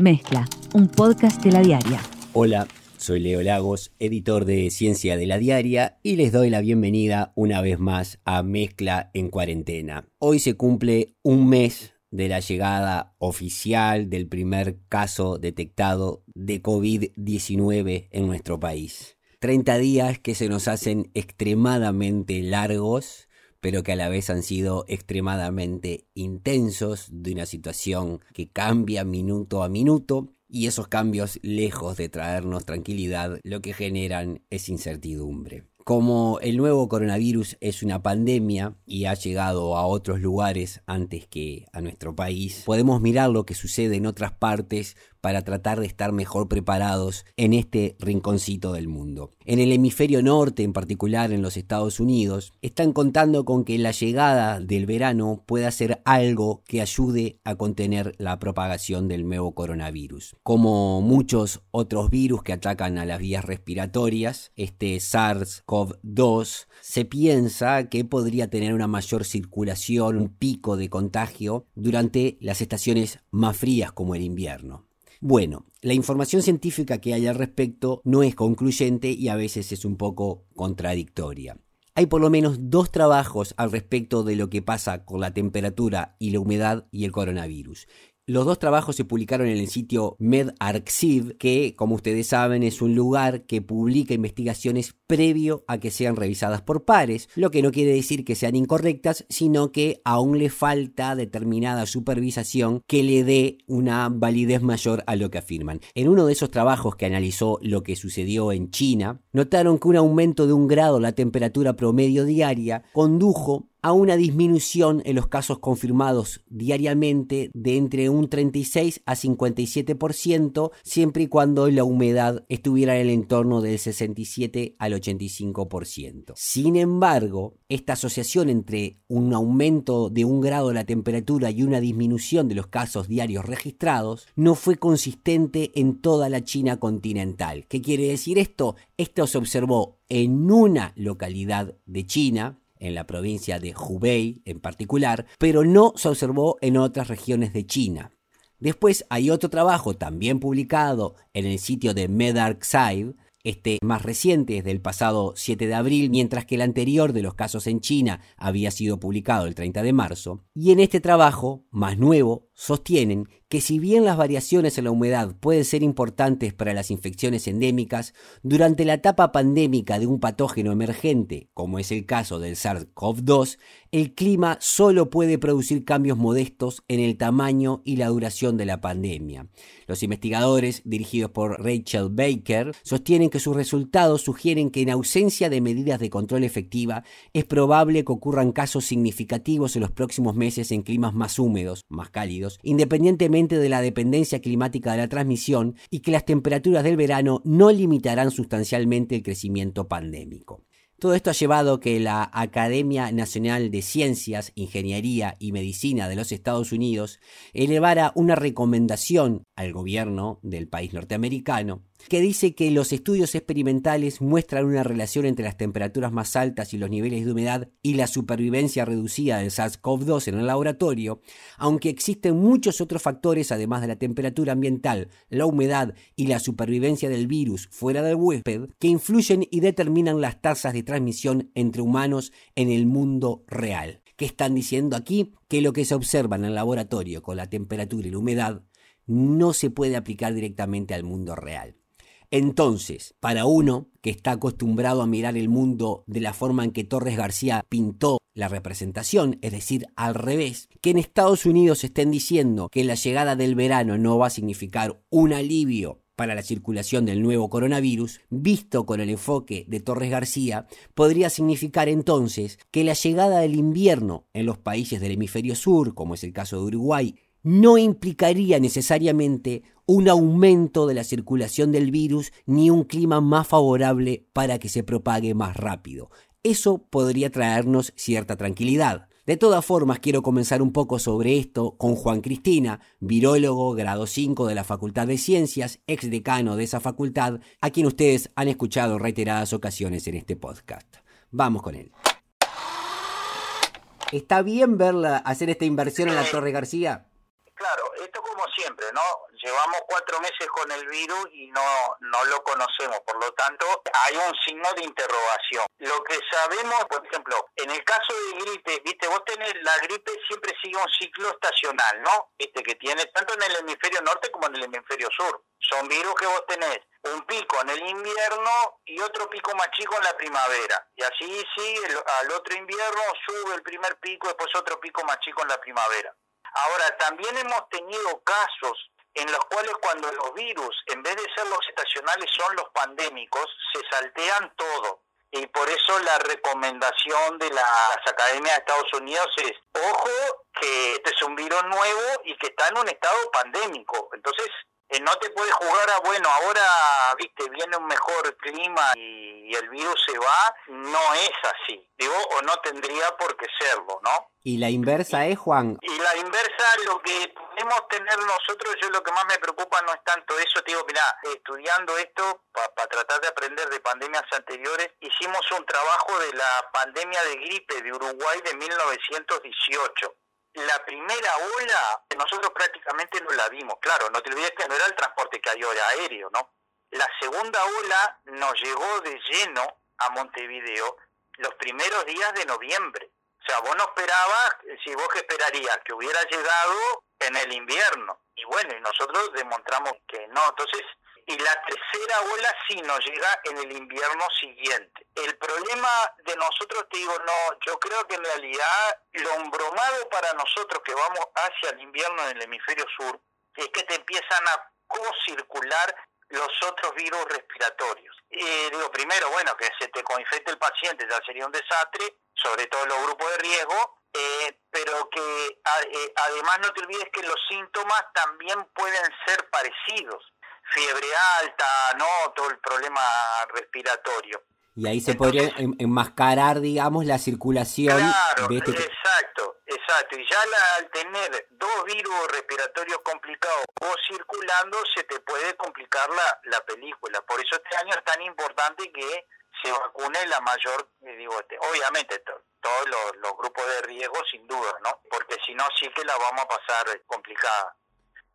Mezcla, un podcast de la diaria. Hola, soy Leo Lagos, editor de Ciencia de la Diaria, y les doy la bienvenida una vez más a Mezcla en Cuarentena. Hoy se cumple un mes de la llegada oficial del primer caso detectado de COVID-19 en nuestro país. 30 días que se nos hacen extremadamente largos, pero que a la vez han sido extremadamente intensos de una situación que cambia minuto a minuto y esos cambios, lejos de traernos tranquilidad, lo que generan es incertidumbre. Como el nuevo coronavirus es una pandemia y ha llegado a otros lugares antes que a nuestro país, podemos mirar lo que sucede en otras partes para tratar de estar mejor preparados en este rinconcito del mundo. En el hemisferio norte, en particular en los Estados Unidos, están contando con que la llegada del verano pueda ser algo que ayude a contener la propagación del nuevo coronavirus. Como muchos otros virus que atacan a las vías respiratorias, este SARS-CoV-2 se piensa que podría tener una mayor circulación, un pico de contagio durante las estaciones más frías como el invierno. Bueno, la información científica que hay al respecto no es concluyente y a veces es un poco contradictoria. Hay por lo menos dos trabajos al respecto de lo que pasa con la temperatura y la humedad y el coronavirus. Los dos trabajos se publicaron en el sitio MedArxiv, que, como ustedes saben, es un lugar que publica investigaciones previo a que sean revisadas por pares, lo que no quiere decir que sean incorrectas, sino que aún le falta determinada supervisación que le dé una validez mayor a lo que afirman. En uno de esos trabajos que analizó lo que sucedió en China, notaron que un aumento de un grado la temperatura promedio diaria condujo a una disminución en los casos confirmados diariamente de entre un 36 a 57%, siempre y cuando la humedad estuviera en el entorno del 67 al 85%. Sin embargo, esta asociación entre un aumento de un grado de la temperatura y una disminución de los casos diarios registrados no fue consistente en toda la China continental. ¿Qué quiere decir esto? Esto se observó en una localidad de China, en la provincia de Hubei en particular, pero no se observó en otras regiones de China. Después hay otro trabajo también publicado en el sitio de MedArchive, este más reciente es del pasado 7 de abril, mientras que el anterior de los casos en China había sido publicado el 30 de marzo. Y en este trabajo, más nuevo, sostienen que si bien las variaciones en la humedad pueden ser importantes para las infecciones endémicas, durante la etapa pandémica de un patógeno emergente, como es el caso del SARS-CoV-2, el clima solo puede producir cambios modestos en el tamaño y la duración de la pandemia. Los investigadores, dirigidos por Rachel Baker, sostienen que sus resultados sugieren que en ausencia de medidas de control efectiva, es probable que ocurran casos significativos en los próximos meses en climas más húmedos, más cálidos, independientemente de la dependencia climática de la transmisión y que las temperaturas del verano no limitarán sustancialmente el crecimiento pandémico. Todo esto ha llevado a que la Academia Nacional de Ciencias, Ingeniería y Medicina de los Estados Unidos elevara una recomendación al gobierno del país norteamericano que dice que los estudios experimentales muestran una relación entre las temperaturas más altas y los niveles de humedad y la supervivencia reducida del SARS-CoV-2 en el laboratorio, aunque existen muchos otros factores además de la temperatura ambiental, la humedad y la supervivencia del virus fuera del huésped que influyen y determinan las tasas de transmisión entre humanos en el mundo real. ¿Qué están diciendo aquí? Que lo que se observa en el laboratorio con la temperatura y la humedad no se puede aplicar directamente al mundo real. Entonces, para uno que está acostumbrado a mirar el mundo de la forma en que Torres García pintó la representación, es decir, al revés, que en Estados Unidos estén diciendo que la llegada del verano no va a significar un alivio para la circulación del nuevo coronavirus, visto con el enfoque de Torres García, podría significar entonces que la llegada del invierno en los países del hemisferio sur, como es el caso de Uruguay, no implicaría necesariamente un aumento de la circulación del virus ni un clima más favorable para que se propague más rápido. Eso podría traernos cierta tranquilidad. De todas formas, quiero comenzar un poco sobre esto con Juan Cristina, virólogo grado 5 de la Facultad de Ciencias, ex decano de esa facultad, a quien ustedes han escuchado reiteradas ocasiones en este podcast. Vamos con él. ¿Está bien verla hacer esta inversión en la Torre García? Siempre, ¿no? Llevamos cuatro meses con el virus y no, no lo conocemos, por lo tanto hay un signo de interrogación. Lo que sabemos, por ejemplo, en el caso de gripe, viste, vos tenés, la gripe siempre sigue un ciclo estacional, ¿no? Este que tiene tanto en el hemisferio norte como en el hemisferio sur. Son virus que vos tenés un pico en el invierno y otro pico más chico en la primavera. Y así sigue, al otro invierno sube el primer pico, después otro pico más chico en la primavera. Ahora, también hemos tenido casos en los cuales cuando los virus, en vez de ser los estacionales, son los pandémicos, se saltean todo. Y por eso la recomendación de las academias de Estados Unidos es, ojo, que este es un virus nuevo y que está en un estado pandémico. Entonces, eh, no te puedes jugar a, bueno, ahora, viste, viene un mejor clima y, el virus se va, no es así, digo, o no tendría por qué serlo, ¿no? ¿Y la inversa es, Juan? Y la inversa, lo que podemos tener nosotros, yo lo que más me preocupa no es tanto eso, te digo, mira, estudiando esto, para tratar de aprender de pandemias anteriores, hicimos un trabajo de la pandemia de gripe de Uruguay de 1918 la primera ola, nosotros prácticamente no la vimos, claro, no te olvides que no era el transporte que hay ahora aéreo, ¿no? La segunda ola nos llegó de lleno a Montevideo los primeros días de noviembre. O sea, vos no esperabas, si vos que esperarías que hubiera llegado en el invierno. Y bueno, y nosotros demostramos que no. Entonces, y la tercera ola sí nos llega en el invierno siguiente. El problema de nosotros, te digo, no, yo creo que en realidad lo embromado para nosotros que vamos hacia el invierno en el hemisferio sur es que te empiezan a co-circular los otros virus respiratorios. Y digo, primero, bueno, que se te coinfecte el paciente ya sería un desastre, sobre todo los grupos de riesgo, eh, pero que eh, además no te olvides que los síntomas también pueden ser parecidos fiebre alta, ¿no? Todo el problema respiratorio. Y ahí se podría enmascarar, digamos, la circulación. Claro, este exacto, exacto. Y ya al tener dos virus respiratorios complicados o circulando, se te puede complicar la, la película. Por eso este año es tan importante que se vacune la mayor, eh, digo, este, obviamente todos los, los grupos de riesgo sin duda, ¿no? Porque si no sí que la vamos a pasar complicada.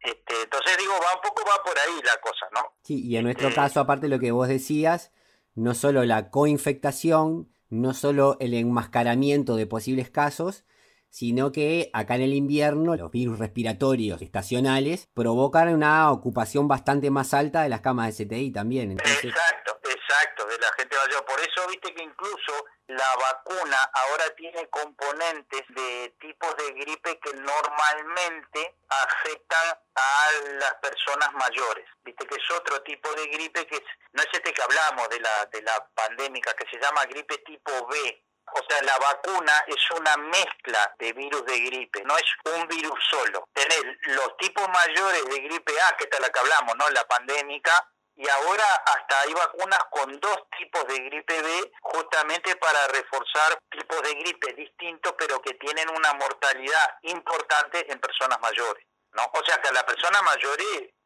Este, entonces digo, va un poco va por ahí la cosa, ¿no? Sí, y en nuestro este, caso, aparte de lo que vos decías, no solo la coinfectación, no solo el enmascaramiento de posibles casos, sino que acá en el invierno los virus respiratorios estacionales provocan una ocupación bastante más alta de las camas de CTI también. Exacto, exacto, de la gente mayor. Por eso viste que incluso la vacuna ahora tiene componentes de tipos de gripe que normalmente afectan a las personas mayores. Viste que es otro tipo de gripe que no es este que hablamos de la de la pandémica que se llama gripe tipo B. O sea, la vacuna es una mezcla de virus de gripe, no es un virus solo. Tener los tipos mayores de gripe A, que es la que hablamos, ¿no? La pandémica, y ahora hasta hay vacunas con dos tipos de gripe B justamente para reforzar tipos de gripe distintos pero que tienen una mortalidad importante en personas mayores. ¿no? O sea que a la persona mayor,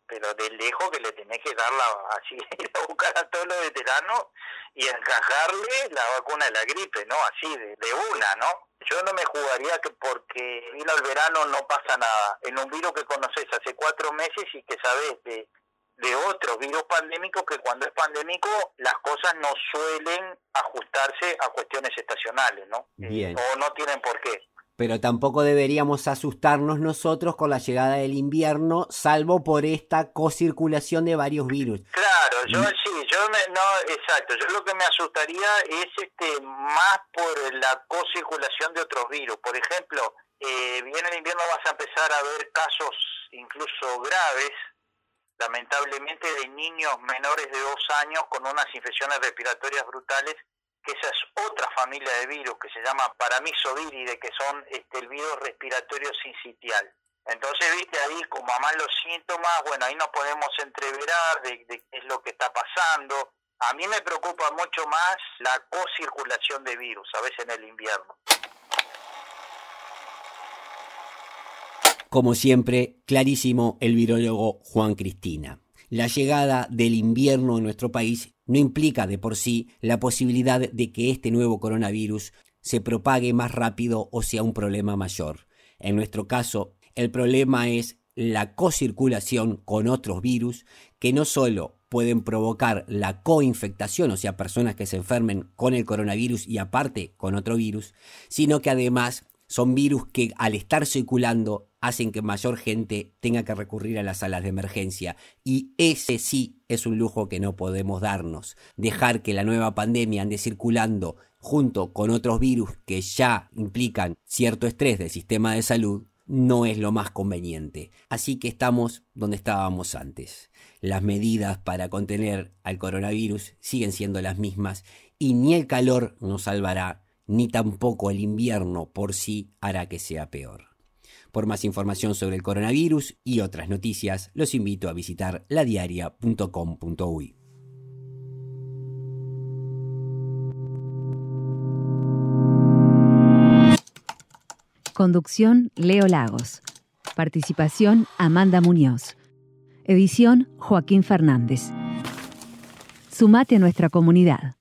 pero de lejos que le tenés que darla así, ir a buscar a todos los veteranos y encajarle la vacuna de la gripe, ¿no? Así, de, de una, ¿no? Yo no me jugaría que porque vino el verano no pasa nada. En un virus que conoces hace cuatro meses y que sabes de de otros virus pandémicos que cuando es pandémico las cosas no suelen ajustarse a cuestiones estacionales, ¿no? Bien. O no tienen por qué. Pero tampoco deberíamos asustarnos nosotros con la llegada del invierno, salvo por esta cocirculación de varios virus. Claro, yo sí, yo me, no, exacto, yo lo que me asustaría es este más por la cocirculación de otros virus. Por ejemplo, eh, viene el invierno vas a empezar a ver casos incluso graves lamentablemente de niños menores de dos años con unas infecciones respiratorias brutales, que esa es otra familia de virus que se llama paramisovíride, que son este, el virus respiratorio sincitial. Entonces, viste, ahí como a más los síntomas, bueno, ahí nos podemos entreverar de, de qué es lo que está pasando. A mí me preocupa mucho más la co-circulación de virus, a veces en el invierno. Como siempre, clarísimo el virólogo Juan Cristina. La llegada del invierno en nuestro país no implica de por sí la posibilidad de que este nuevo coronavirus se propague más rápido o sea un problema mayor. En nuestro caso, el problema es la cocirculación con otros virus que no solo pueden provocar la coinfectación, o sea, personas que se enfermen con el coronavirus y aparte con otro virus, sino que además son virus que al estar circulando hacen que mayor gente tenga que recurrir a las salas de emergencia. Y ese sí es un lujo que no podemos darnos. Dejar que la nueva pandemia ande circulando junto con otros virus que ya implican cierto estrés del sistema de salud no es lo más conveniente. Así que estamos donde estábamos antes. Las medidas para contener al coronavirus siguen siendo las mismas y ni el calor nos salvará, ni tampoco el invierno por sí hará que sea peor. Por más información sobre el coronavirus y otras noticias, los invito a visitar ladiaria.com.uy. Conducción Leo Lagos. Participación Amanda Muñoz. Edición Joaquín Fernández. Sumate a nuestra comunidad.